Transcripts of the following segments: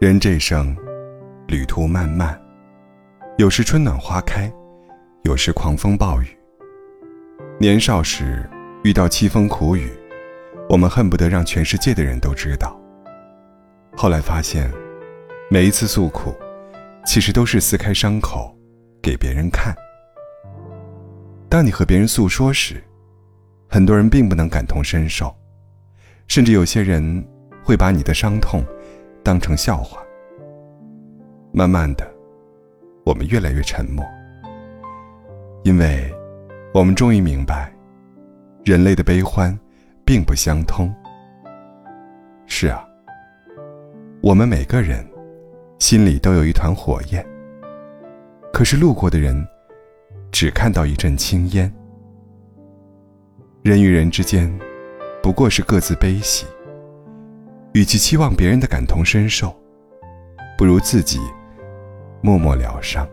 人这一生，旅途漫漫，有时春暖花开，有时狂风暴雨。年少时遇到凄风苦雨，我们恨不得让全世界的人都知道。后来发现，每一次诉苦，其实都是撕开伤口，给别人看。当你和别人诉说时，很多人并不能感同身受，甚至有些人会把你的伤痛当成笑话。慢慢的，我们越来越沉默，因为，我们终于明白，人类的悲欢并不相通。是啊，我们每个人心里都有一团火焰，可是路过的人只看到一阵青烟。人与人之间，不过是各自悲喜。与其期望别人的感同身受，不如自己默默疗伤。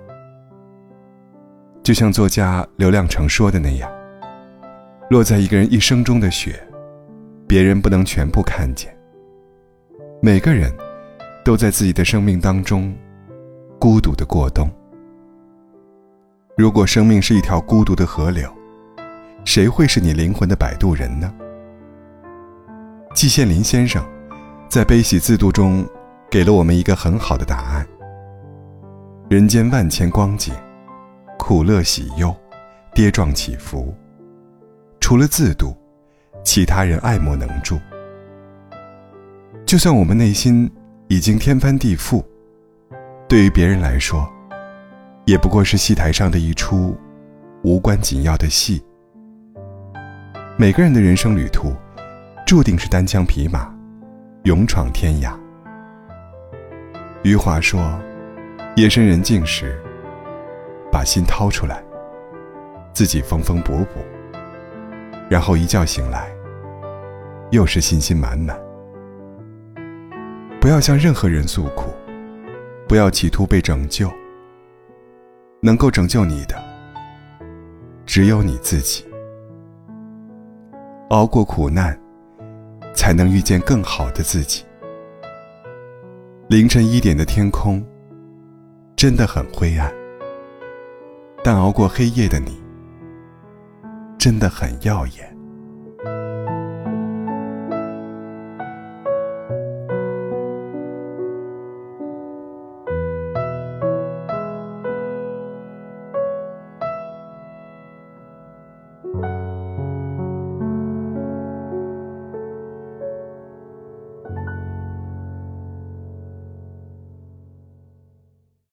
就像作家刘亮程说的那样：“落在一个人一生中的雪，别人不能全部看见。每个人都在自己的生命当中孤独的过冬。如果生命是一条孤独的河流，谁会是你灵魂的摆渡人呢？季羡林先生在《悲喜自度》中给了我们一个很好的答案：人间万千光景，苦乐喜忧，跌撞起伏，除了自度，其他人爱莫能助。就算我们内心已经天翻地覆，对于别人来说，也不过是戏台上的一出无关紧要的戏。每个人的人生旅途，注定是单枪匹马，勇闯天涯。余华说：“夜深人静时，把心掏出来，自己缝缝补补，然后一觉醒来，又是信心满满。不要向任何人诉苦，不要企图被拯救。能够拯救你的，只有你自己。”熬过苦难，才能遇见更好的自己。凌晨一点的天空，真的很灰暗，但熬过黑夜的你，真的很耀眼。